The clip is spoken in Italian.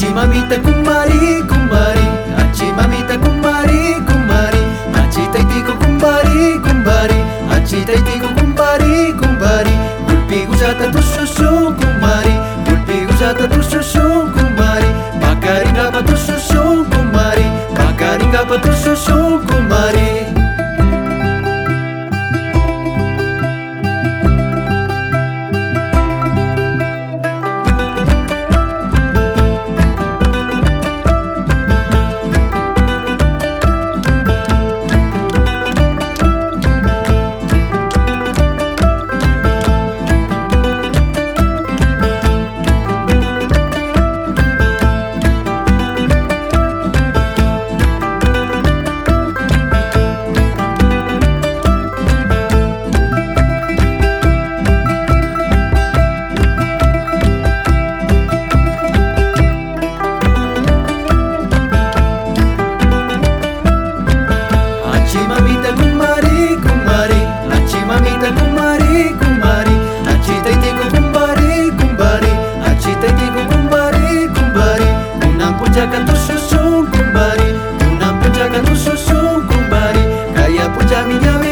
అచ్చి మమిత కుమ్మారి కుమ్మారి అచ్చి మమిత కుమ్మారి కుమ్మారి. అచ్చి తైతికు కుమ్మారి కుమ్మారి అచ్చి తైతికు కుమ్మారి కుమ్మారి. గుడ్పి గుజాత దుష్షు కుమ్మారి గుడ్పి గుజాత దుష్షు mamita kumari kumari Achi mamita kumari kumari Achi taiti kukumbari kumbari Achi taiti kukumbari kumbari Unampuja kantu susun kumbari Unampuja kantu susun kumbari Kaya puja minyawe